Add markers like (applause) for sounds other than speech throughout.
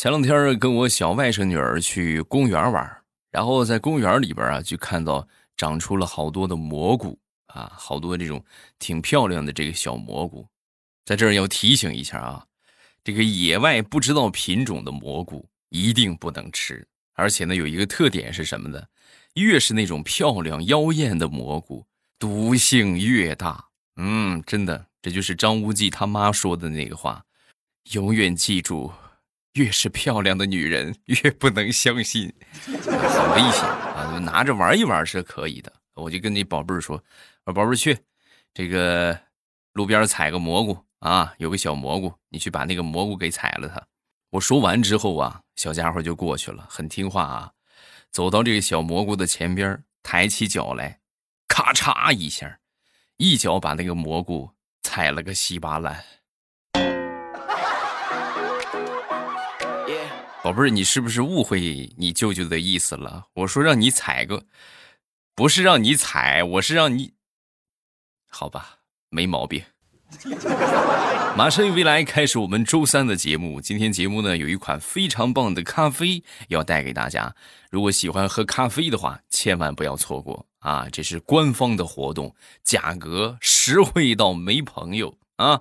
前两天跟我小外甥女儿去公园玩，然后在公园里边啊，就看到长出了好多的蘑菇啊，好多这种挺漂亮的这个小蘑菇。在这儿要提醒一下啊，这个野外不知道品种的蘑菇一定不能吃，而且呢，有一个特点是什么呢？越是那种漂亮妖艳的蘑菇，毒性越大。嗯，真的，这就是张无忌他妈说的那个话，(laughs) 永远记住，越是漂亮的女人越不能相信，很危险啊！拿着玩一玩是可以的。我就跟你宝贝儿说，宝贝儿去，这个路边采个蘑菇啊，有个小蘑菇，你去把那个蘑菇给采了它。我说完之后啊，小家伙就过去了，很听话啊。走到这个小蘑菇的前边，抬起脚来，咔嚓一下，一脚把那个蘑菇踩了个稀巴烂。宝贝儿，你是不是误会你舅舅的意思了？我说让你踩个，不是让你踩，我是让你，好吧，没毛病。马上与未来开始我们周三的节目。今天节目呢有一款非常棒的咖啡要带给大家。如果喜欢喝咖啡的话，千万不要错过啊！这是官方的活动，价格实惠到没朋友啊！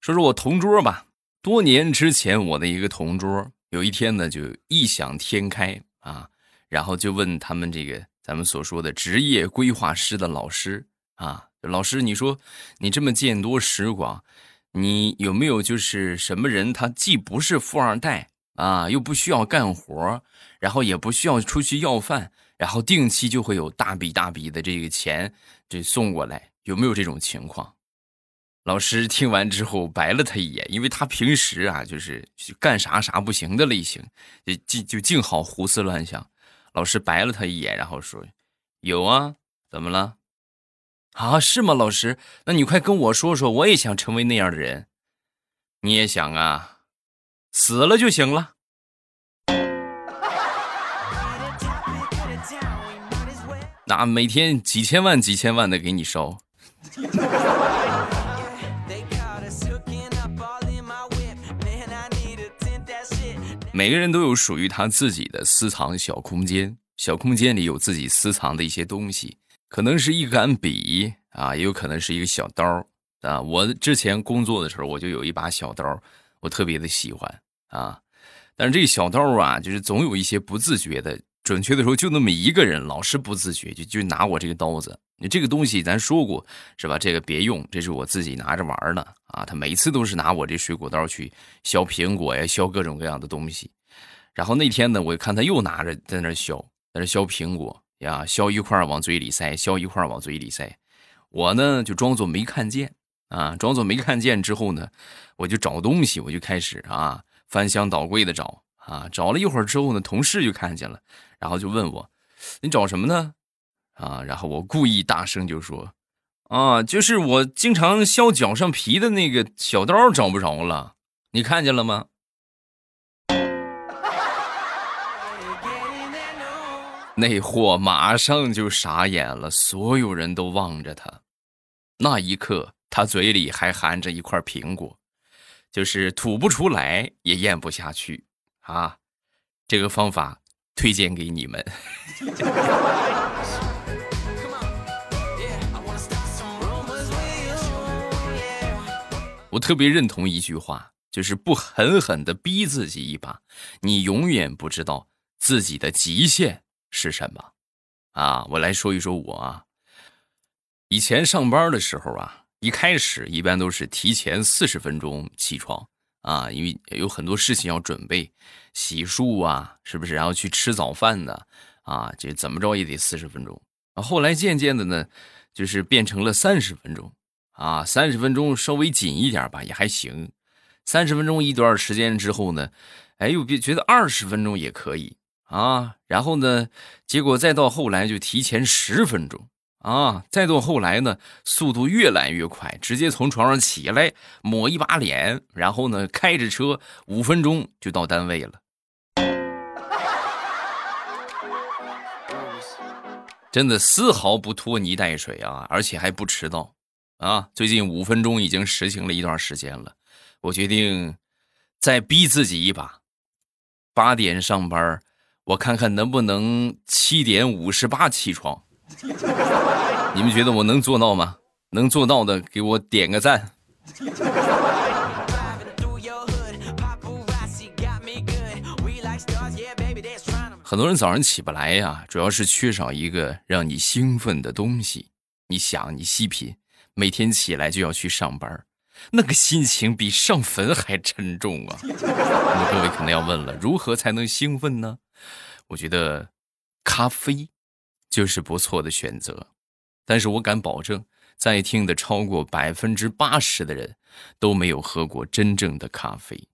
说说我同桌吧。多年之前，我的一个同桌有一天呢就异想天开啊，然后就问他们这个咱们所说的职业规划师的老师啊。老师，你说你这么见多识广，你有没有就是什么人？他既不是富二代啊，又不需要干活，然后也不需要出去要饭，然后定期就会有大笔大笔的这个钱这送过来，有没有这种情况？老师听完之后白了他一眼，因为他平时啊就是干啥啥不行的类型，就就就净好胡思乱想。老师白了他一眼，然后说：“有啊，怎么了？”啊，是吗，老师？那你快跟我说说，我也想成为那样的人。你也想啊？死了就行了。那每天几千万、几千万的给你烧。每个人都有属于他自己的私藏小空间，小空间里有自己私藏的一些东西。可能是一杆笔啊，也有可能是一个小刀啊。我之前工作的时候，我就有一把小刀，我特别的喜欢啊。但是这个小刀啊，就是总有一些不自觉的，准确的说，就那么一个人老是不自觉，就就拿我这个刀子。你这个东西咱说过是吧？这个别用，这是我自己拿着玩的啊。他每次都是拿我这水果刀去削苹果呀，削各种各样的东西。然后那天呢，我看他又拿着在那削，在那削苹果。呀，削一块往嘴里塞，削一块往嘴里塞。我呢就装作没看见啊，装作没看见之后呢，我就找东西，我就开始啊翻箱倒柜的找啊。找了一会儿之后呢，同事就看见了，然后就问我：“你找什么呢？”啊，然后我故意大声就说：“啊，就是我经常削脚上皮的那个小刀找不着了，你看见了吗？” (laughs) 那货马上就傻眼了，所有人都望着他。那一刻，他嘴里还含着一块苹果，就是吐不出来也咽不下去啊！这个方法推荐给你们。(laughs) 我特别认同一句话，就是不狠狠的逼自己一把，你永远不知道自己的极限。是什么？啊，我来说一说我啊。以前上班的时候啊，一开始一般都是提前四十分钟起床啊，因为有很多事情要准备，洗漱啊，是不是？然后去吃早饭的啊，这怎么着也得四十分钟啊。后来渐渐的呢，就是变成了三十分钟啊，三十分钟稍微紧一点吧，也还行。三十分钟一段时间之后呢，哎，又别觉得二十分钟也可以。啊，然后呢？结果再到后来就提前十分钟啊，再到后来呢，速度越来越快，直接从床上起来抹一把脸，然后呢，开着车五分钟就到单位了。真的丝毫不拖泥带水啊，而且还不迟到啊！最近五分钟已经实行了一段时间了，我决定再逼自己一把。八点上班，我看看能不能七点五十八起床。你们觉得我能做到吗？能做到的给我点个赞。很多人早上起不来呀，主要是缺少一个让你兴奋的东西。你想，你细品，每天起来就要去上班，那个心情比上坟还沉重啊！(laughs) 那么各位可能要问了，如何才能兴奋呢？我觉得咖啡就是不错的选择，但是我敢保证，在听的超过百分之八十的人都没有喝过真正的咖啡。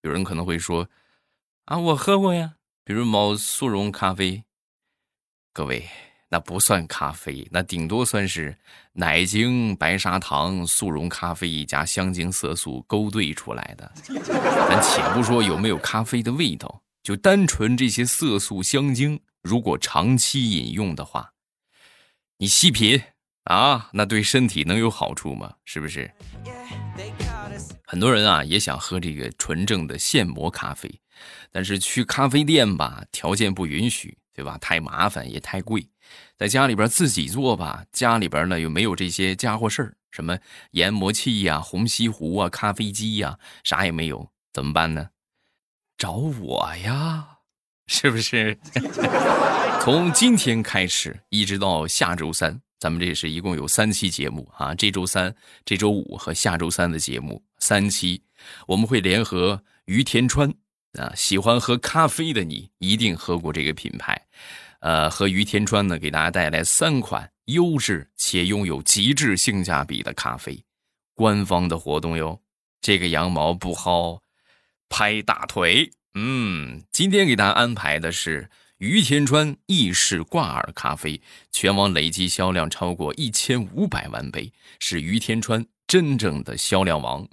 有人可能会说：“啊，我喝过呀。”比如某速溶咖啡，各位那不算咖啡，那顶多算是奶精、白砂糖、速溶咖啡加香精色素勾兑出来的。(laughs) 咱且不说有没有咖啡的味道，就单纯这些色素、香精，如果长期饮用的话，你细品啊，那对身体能有好处吗？是不是？很多人啊也想喝这个纯正的现磨咖啡。但是去咖啡店吧，条件不允许，对吧？太麻烦也太贵。在家里边自己做吧，家里边呢又没有这些家伙事儿，什么研磨器呀、虹吸壶啊、咖啡机呀，啥也没有，怎么办呢？找我呀，是不是？(laughs) 从今天开始一直到下周三，咱们这是一共有三期节目啊。这周三、这周五和下周三的节目三期，我们会联合于田川。啊，喜欢喝咖啡的你一定喝过这个品牌，呃，和于天川呢给大家带来三款优质且拥有极致性价比的咖啡，官方的活动哟。这个羊毛不薅，拍大腿。嗯，今天给大家安排的是于天川意式挂耳咖啡，全网累计销量超过一千五百万杯，是于天川真正的销量王。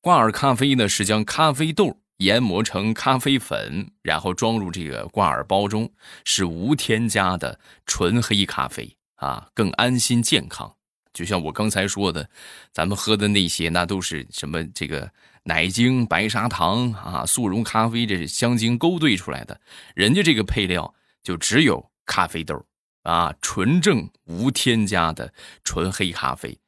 挂耳咖啡呢是将咖啡豆。研磨成咖啡粉，然后装入这个挂耳包中，是无添加的纯黑咖啡啊，更安心健康。就像我刚才说的，咱们喝的那些，那都是什么这个奶精、白砂糖啊、速溶咖啡这是香精勾兑出来的，人家这个配料就只有咖啡豆啊，纯正无添加的纯黑咖啡。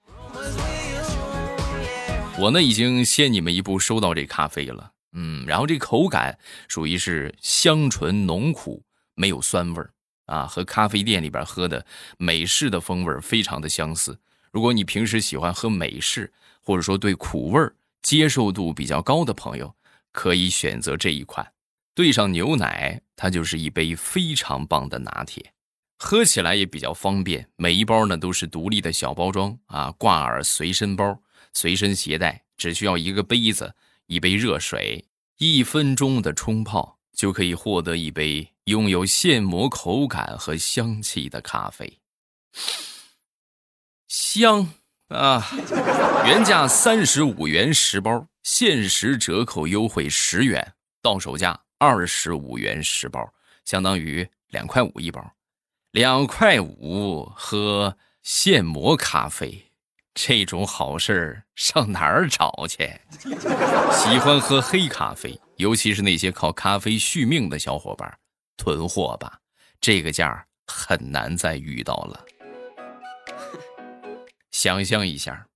我呢，已经先你们一步收到这咖啡了。嗯，然后这口感属于是香醇浓苦，没有酸味儿啊，和咖啡店里边喝的美式的风味非常的相似。如果你平时喜欢喝美式，或者说对苦味接受度比较高的朋友，可以选择这一款，兑上牛奶，它就是一杯非常棒的拿铁，喝起来也比较方便。每一包呢都是独立的小包装啊，挂耳随身包，随身携带，只需要一个杯子。一杯热水，一分钟的冲泡就可以获得一杯拥有现磨口感和香气的咖啡，香啊！原价三十五元十包，限时折扣优惠十元，到手价二十五元十包，相当于两块五一包，两块五喝现磨咖啡。这种好事儿上哪儿找去？(laughs) 喜欢喝黑咖啡，尤其是那些靠咖啡续命的小伙伴，囤货吧，这个价很难再遇到了。想象一下，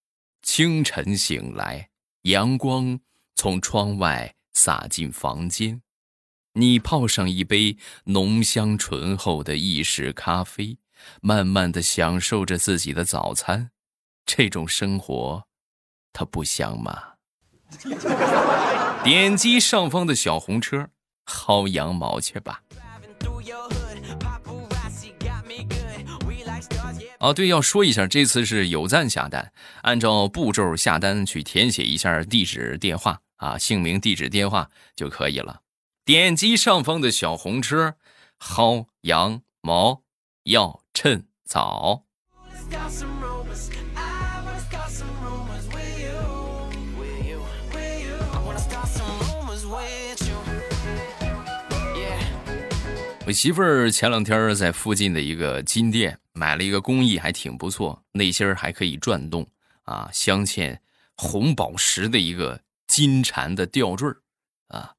清晨醒来，阳光从窗外洒进房间，你泡上一杯浓香醇厚的意式咖啡，慢慢的享受着自己的早餐。这种生活，它不香吗？点击上方的小红车，薅羊毛去吧。哦，对，要说一下，这次是有赞下单，按照步骤下单去填写一下地址、电话啊，姓名、地址、电话就可以了。点击上方的小红车，薅羊毛要趁早。我媳妇儿前两天在附近的一个金店买了一个工艺还挺不错，内芯还可以转动啊，镶嵌红宝石的一个金蝉的吊坠啊。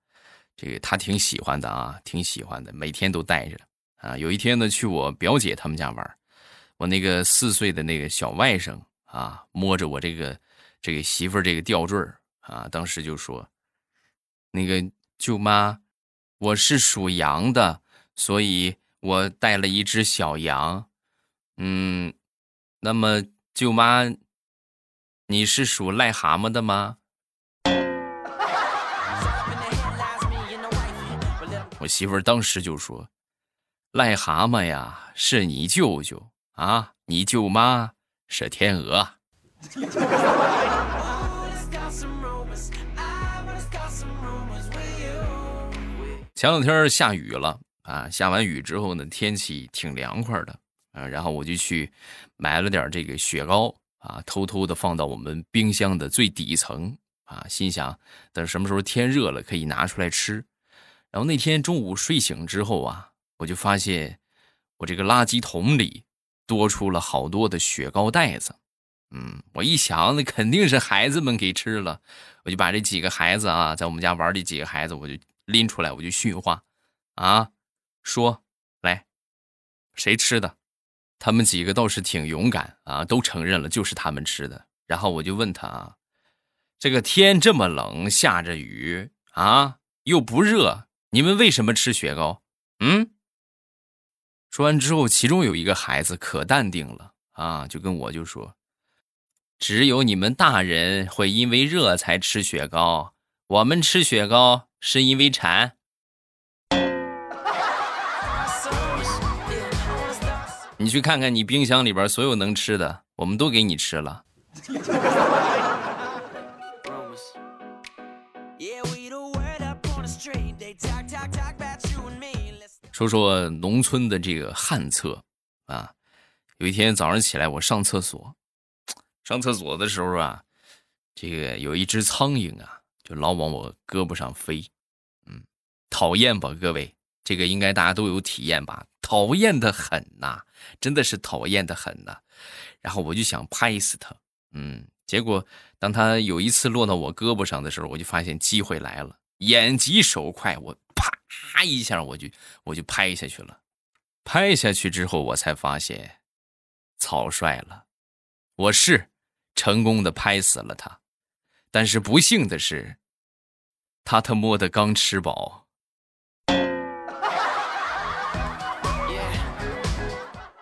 这个他挺喜欢的啊，挺喜欢的，每天都带着啊。有一天呢，去我表姐他们家玩，我那个四岁的那个小外甥啊，摸着我这个这个媳妇儿这个吊坠啊，当时就说：“那个舅妈，我是属羊的，所以我带了一只小羊。嗯，那么舅妈，你是属癞蛤蟆的吗？” (laughs) 我媳妇儿当时就说：“癞蛤蟆呀，是你舅舅啊，你舅妈是天鹅。(laughs) ”前两天下雨了啊，下完雨之后呢，天气挺凉快的啊，然后我就去买了点这个雪糕啊，偷偷的放到我们冰箱的最底层啊，心想等什么时候天热了可以拿出来吃。然后那天中午睡醒之后啊，我就发现我这个垃圾桶里多出了好多的雪糕袋子。嗯，我一想，那肯定是孩子们给吃了，我就把这几个孩子啊，在我们家玩的几个孩子，我就拎出来，我就训话，啊，说来，谁吃的？他们几个倒是挺勇敢啊，都承认了就是他们吃的。然后我就问他啊，这个天这么冷，下着雨啊，又不热。你们为什么吃雪糕？嗯。说完之后，其中有一个孩子可淡定了啊，就跟我就说：“只有你们大人会因为热才吃雪糕，我们吃雪糕是因为馋。”你去看看你冰箱里边所有能吃的，我们都给你吃了。说说农村的这个旱厕啊，有一天早上起来，我上厕所，上厕所的时候啊，这个有一只苍蝇啊，就老往我胳膊上飞，嗯，讨厌吧，各位，这个应该大家都有体验吧，讨厌的很呐，真的是讨厌的很呐。然后我就想拍死他，嗯，结果当他有一次落到我胳膊上的时候，我就发现机会来了，眼疾手快，我。啪一下，我就我就拍下去了。拍下去之后，我才发现草率了。我是成功的拍死了他，但是不幸的是，他他妈的刚吃饱。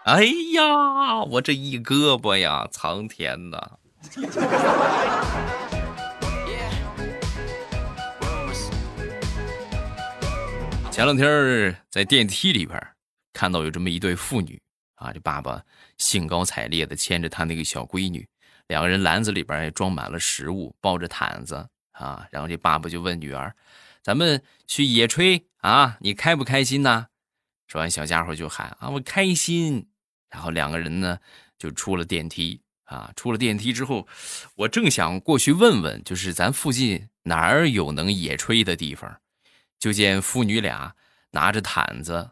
哎呀，我这一胳膊呀，苍天呐！前两天在电梯里边看到有这么一对父女啊，这爸爸兴高采烈的牵着他那个小闺女，两个人篮子里边也装满了食物，抱着毯子啊，然后这爸爸就问女儿：“咱们去野炊啊，你开不开心呐？”说完，小家伙就喊：“啊，我开心！”然后两个人呢就出了电梯啊，出了电梯之后，我正想过去问问，就是咱附近哪儿有能野炊的地方。就见父女俩拿着毯子，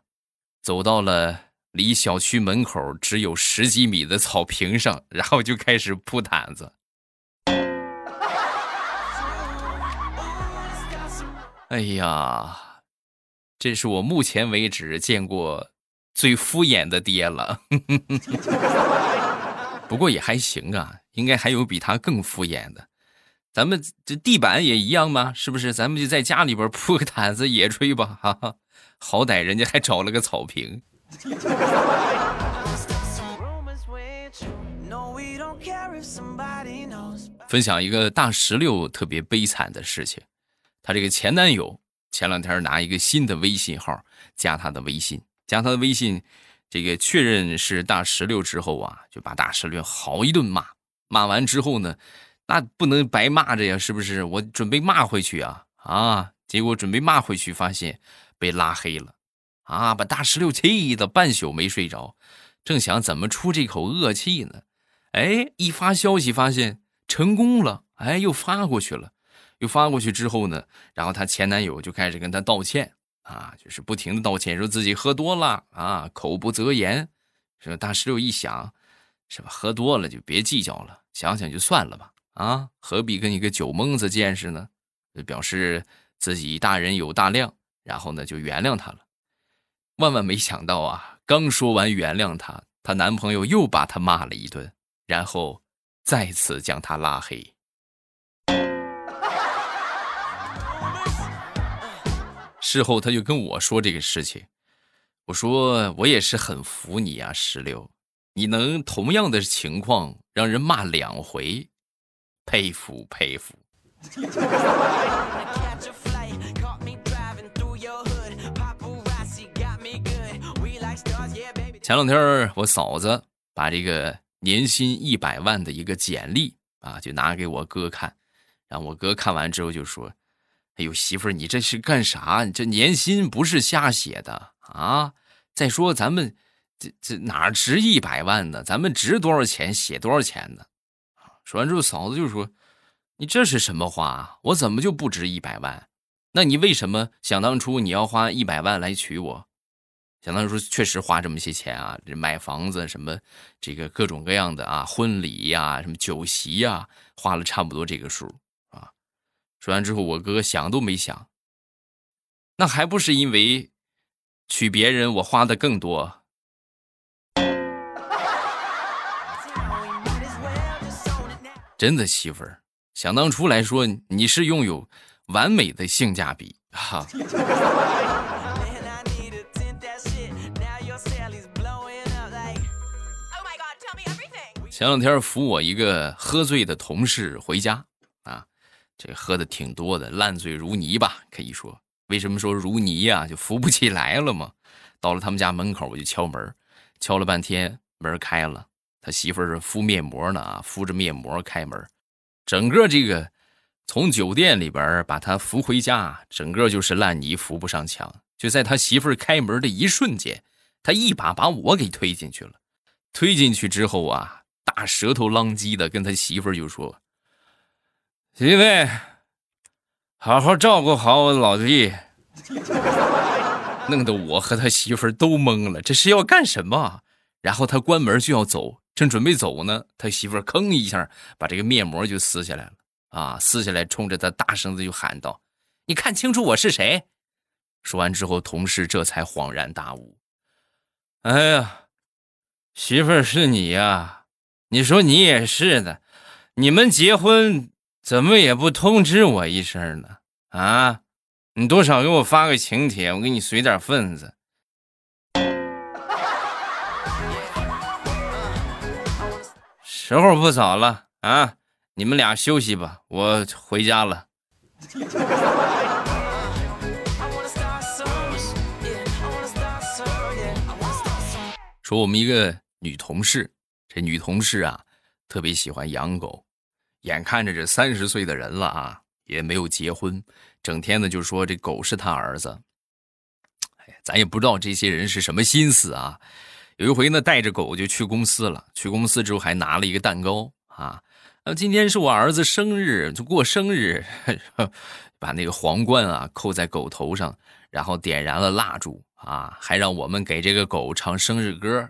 走到了离小区门口只有十几米的草坪上，然后就开始铺毯子。哎呀，这是我目前为止见过最敷衍的爹了。(laughs) 不过也还行啊，应该还有比他更敷衍的。咱们这地板也一样吗？是不是？咱们就在家里边铺个毯子野炊吧，哈哈！好歹人家还找了个草坪。分享一个大石榴特别悲惨的事情，她这个前男友前两天拿一个新的微信号加她的微信，加她的微信，这个确认是大石榴之后啊，就把大石榴好一顿骂，骂完之后呢。那不能白骂着呀，是不是？我准备骂回去啊啊！结果准备骂回去，发现被拉黑了，啊！把大石榴气的半宿没睡着，正想怎么出这口恶气呢？哎，一发消息发现成功了，哎，又发过去了，又发过去之后呢，然后她前男友就开始跟她道歉啊，就是不停的道歉，说自己喝多了啊，口不择言。说大石榴一想，是吧？喝多了就别计较了，想想就算了吧。啊，何必跟一个酒蒙子见识呢？表示自己大人有大量，然后呢就原谅他了。万万没想到啊，刚说完原谅他，她男朋友又把她骂了一顿，然后再次将她拉黑。事后他就跟我说这个事情，我说我也是很服你啊，石榴，你能同样的情况让人骂两回，佩服佩服。前两天我嫂子把这个年薪一百万的一个简历啊，就拿给我哥看，然后我哥看完之后就说。哎呦，媳妇儿，你这是干啥？你这年薪不是瞎写的啊！再说咱们这这哪值一百万呢？咱们值多少钱写多少钱呢？说完之后，嫂子就说：“你这是什么话？我怎么就不值一百万？那你为什么想当初你要花一百万来娶我？想当初确实花这么些钱啊，这买房子什么，这个各种各样的啊，婚礼呀，什么酒席呀，花了差不多这个数。”说完之后，我哥想都没想，那还不是因为娶别人我花的更多。(laughs) 真的媳妇儿，想当初来说，你是拥有完美的性价比哈。前两天扶我一个喝醉的同事回家。这喝的挺多的，烂醉如泥吧，可以说。为什么说如泥呀？就扶不起来了嘛。到了他们家门口，我就敲门，敲了半天，门开了。他媳妇儿敷面膜呢啊，敷着面膜开门。整个这个从酒店里边把他扶回家，整个就是烂泥扶不上墙。就在他媳妇儿开门的一瞬间，他一把把我给推进去了。推进去之后啊，大舌头浪叽的跟他媳妇儿就说。媳妇，好好照顾好我老弟，(laughs) 弄得我和他媳妇都懵了，这是要干什么？然后他关门就要走，正准备走呢，他媳妇吭一下把这个面膜就撕下来了，啊，撕下来冲着他大声的就喊道：“你看清楚我是谁？”说完之后，同事这才恍然大悟：“哎呀，媳妇是你呀？你说你也是的，你们结婚。”怎么也不通知我一声呢？啊，你多少给我发个请帖，我给你随点份子。时候不早了啊，你们俩休息吧，我回家了。说我们一个女同事，这女同事啊，特别喜欢养狗。眼看着这三十岁的人了啊，也没有结婚，整天呢就说这狗是他儿子。哎，咱也不知道这些人是什么心思啊。有一回呢，带着狗就去公司了，去公司之后还拿了一个蛋糕啊。呃，今天是我儿子生日，就过生日，(laughs) 把那个皇冠啊扣在狗头上，然后点燃了蜡烛啊，还让我们给这个狗唱生日歌，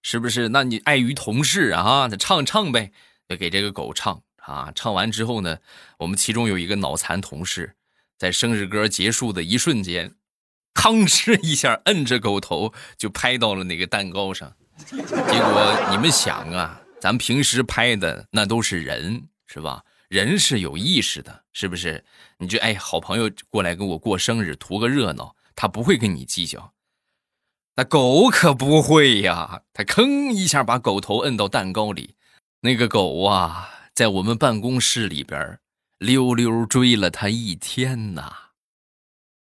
是不是？那你碍于同事啊，那唱唱呗，就给这个狗唱。啊！唱完之后呢，我们其中有一个脑残同事，在生日歌结束的一瞬间，吭哧一下摁着狗头就拍到了那个蛋糕上。结果你们想啊，咱平时拍的那都是人，是吧？人是有意识的，是不是？你就哎，好朋友过来跟我过生日，图个热闹，他不会跟你计较。那狗可不会呀，他吭一下把狗头摁到蛋糕里，那个狗啊！在我们办公室里边溜溜追了他一天呐，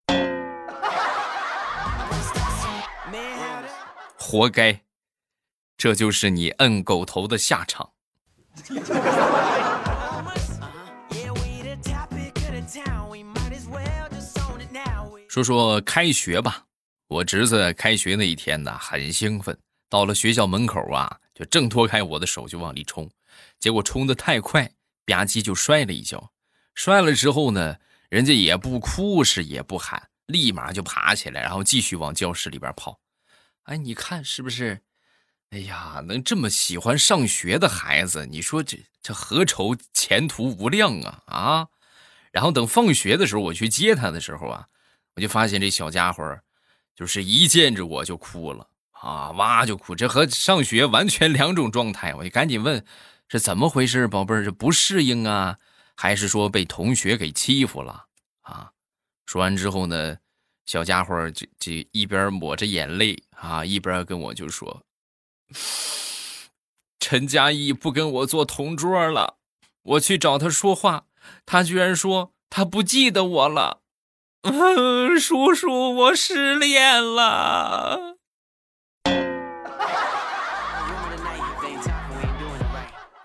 (laughs) 活该，这就是你摁狗头的下场。说说开学吧，我侄子开学那一天呢，很兴奋，到了学校门口啊，就挣脱开我的手就往里冲。结果冲的太快，吧唧就摔了一跤。摔了之后呢，人家也不哭是也不喊，立马就爬起来，然后继续往教室里边跑。哎，你看是不是？哎呀，能这么喜欢上学的孩子，你说这这何愁前途无量啊啊！然后等放学的时候，我去接他的时候啊，我就发现这小家伙就是一见着我就哭了啊，哇就哭，这和上学完全两种状态。我就赶紧问，是怎么回事，宝贝儿？这不适应啊，还是说被同学给欺负了啊？说完之后呢，小家伙就就一边抹着眼泪啊，一边跟我就说。陈嘉译不跟我做同桌了，我去找他说话，他居然说他不记得我了。嗯，(laughs) 叔叔，我失恋了。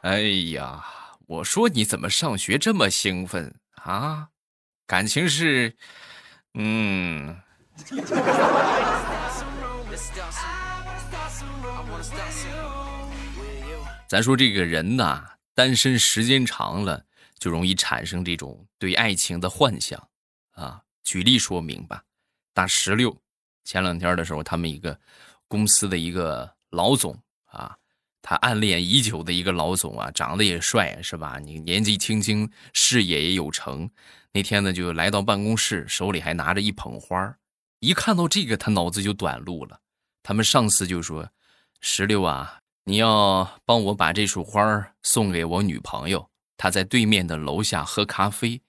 哎呀，我说你怎么上学这么兴奋啊？感情是，嗯。(laughs) 咱说这个人呐，单身时间长了，就容易产生这种对爱情的幻想啊。举例说明吧，大石榴前两天的时候，他们一个公司的一个老总啊，他暗恋已久的一个老总啊，长得也帅，是吧？你年纪轻轻，事业也有成。那天呢，就来到办公室，手里还拿着一捧花一看到这个，他脑子就短路了。他们上司就说：“石榴啊。”你要帮我把这束花送给我女朋友，她在对面的楼下喝咖啡，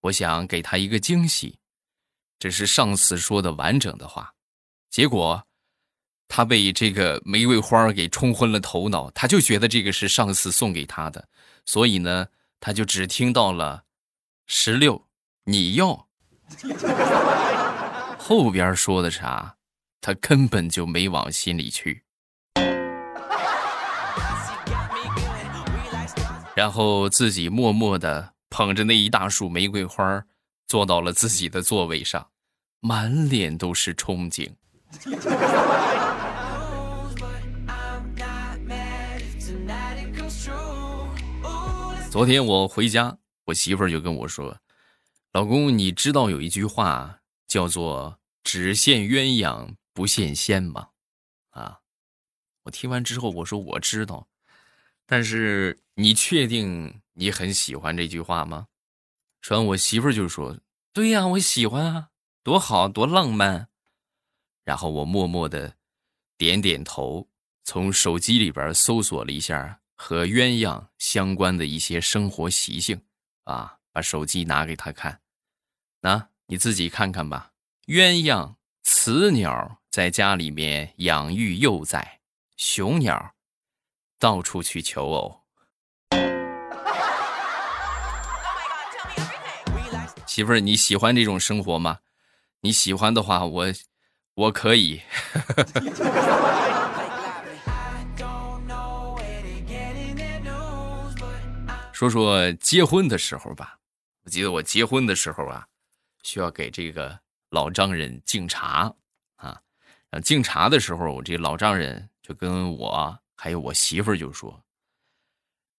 我想给她一个惊喜。这是上司说的完整的话，结果他被这个玫瑰花给冲昏了头脑，他就觉得这个是上司送给他的，所以呢，他就只听到了十六，你要 (laughs) 后边说的啥，他根本就没往心里去。然后自己默默的捧着那一大束玫瑰花，坐到了自己的座位上，满脸都是憧憬。昨天我回家，我媳妇儿就跟我说：“老公，你知道有一句话叫做‘只羡鸳鸯不羡仙’吗？”啊，我听完之后我说：“我知道。”但是你确定你很喜欢这句话吗？说完，我媳妇儿就说：“对呀，我喜欢啊，多好多浪漫。”然后我默默的点点头，从手机里边搜索了一下和鸳鸯相关的一些生活习性，啊，把手机拿给他看，那你自己看看吧。鸳鸯雌鸟在家里面养育幼崽，雄鸟。到处去求偶，媳妇儿，你喜欢这种生活吗？你喜欢的话，我我可以。(laughs) 说说结婚的时候吧，我记得我结婚的时候啊，需要给这个老丈人敬茶啊。敬茶的时候，我这老丈人就跟我。还有我媳妇就说：“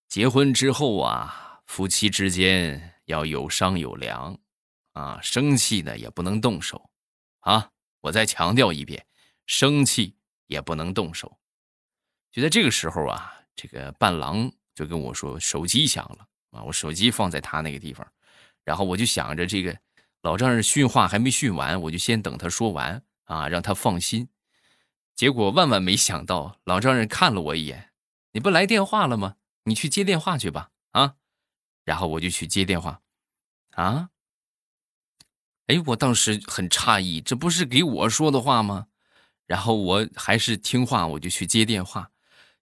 结婚之后啊，夫妻之间要有商有量，啊，生气呢也不能动手，啊，我再强调一遍，生气也不能动手。”就在这个时候啊，这个伴郎就跟我说：“手机响了啊！”我手机放在他那个地方，然后我就想着这个老丈人训话还没训完，我就先等他说完啊，让他放心。结果万万没想到，老丈人看了我一眼：“你不来电话了吗？你去接电话去吧。”啊，然后我就去接电话。啊，哎，我当时很诧异，这不是给我说的话吗？然后我还是听话，我就去接电话。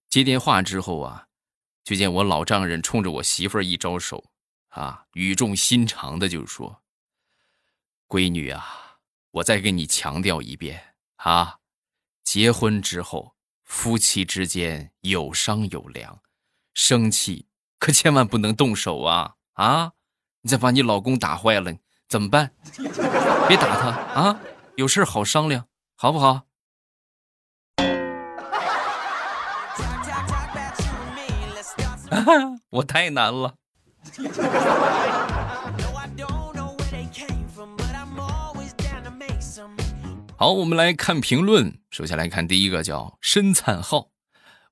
接电话之后啊，就见我老丈人冲着我媳妇儿一招手，啊，语重心长的就说：“闺女啊，我再给你强调一遍啊。”结婚之后，夫妻之间有商有量，生气可千万不能动手啊！啊，你再把你老公打坏了怎么办？(laughs) 别打他啊！有事好商量，好不好？(laughs) 我太难了。好，我们来看评论。首先来看第一个，叫申灿浩。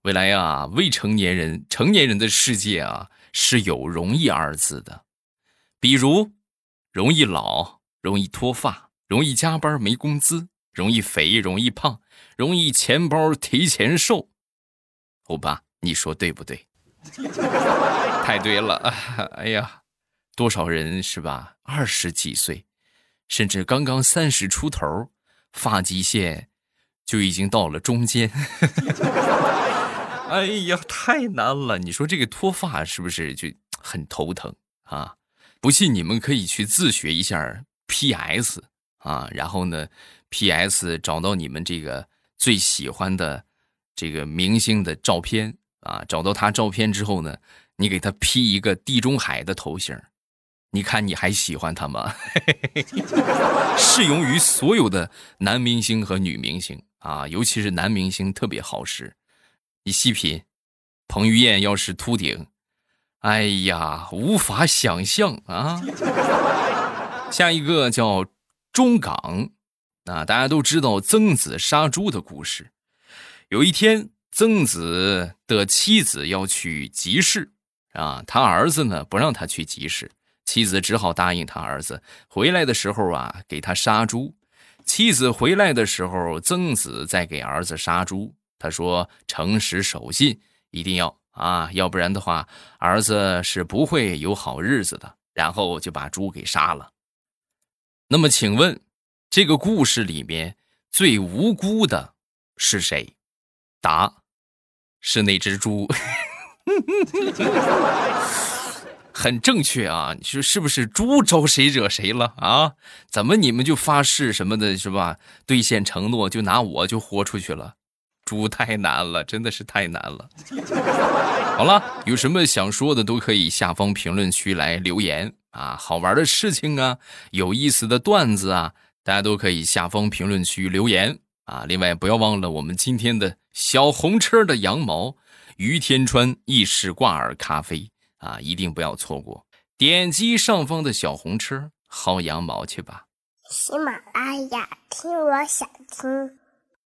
未来啊，未成年人、成年人的世界啊，是有容易二字的。比如，容易老，容易脱发，容易加班没工资，容易肥，容易胖，容易钱包提前瘦。欧巴，你说对不对？(laughs) 太对了！(laughs) 哎呀，多少人是吧？二十几岁，甚至刚刚三十出头，发际线就已经到了中间。(laughs) 哎呀，太难了！你说这个脱发是不是就很头疼啊？不信你们可以去自学一下 PS 啊，然后呢，PS 找到你们这个最喜欢的这个明星的照片啊，找到他照片之后呢，你给他 P 一个地中海的头型，你看你还喜欢他吗？(laughs) 适用于所有的男明星和女明星啊，尤其是男明星特别好使。你细品，彭于晏要是秃顶。哎呀，无法想象啊！下一个叫中港，啊，大家都知道曾子杀猪的故事。有一天，曾子的妻子要去集市，啊，他儿子呢不让他去集市，妻子只好答应他儿子回来的时候啊，给他杀猪。妻子回来的时候，曾子在给儿子杀猪。他说：“诚实守信，一定要。”啊，要不然的话，儿子是不会有好日子的。然后就把猪给杀了。那么，请问，这个故事里面最无辜的是谁？答：是那只猪。(laughs) 很正确啊！你说是不是？猪招谁惹谁了啊？怎么你们就发誓什么的，是吧？兑现承诺就拿我就豁出去了？猪太难了，真的是太难了。好了，有什么想说的都可以下方评论区来留言啊，好玩的事情啊，有意思的段子啊，大家都可以下方评论区留言啊。另外，不要忘了我们今天的小红车的羊毛，于天川意式挂耳咖啡啊，一定不要错过。点击上方的小红车薅羊毛去吧。喜马拉雅，听我想听。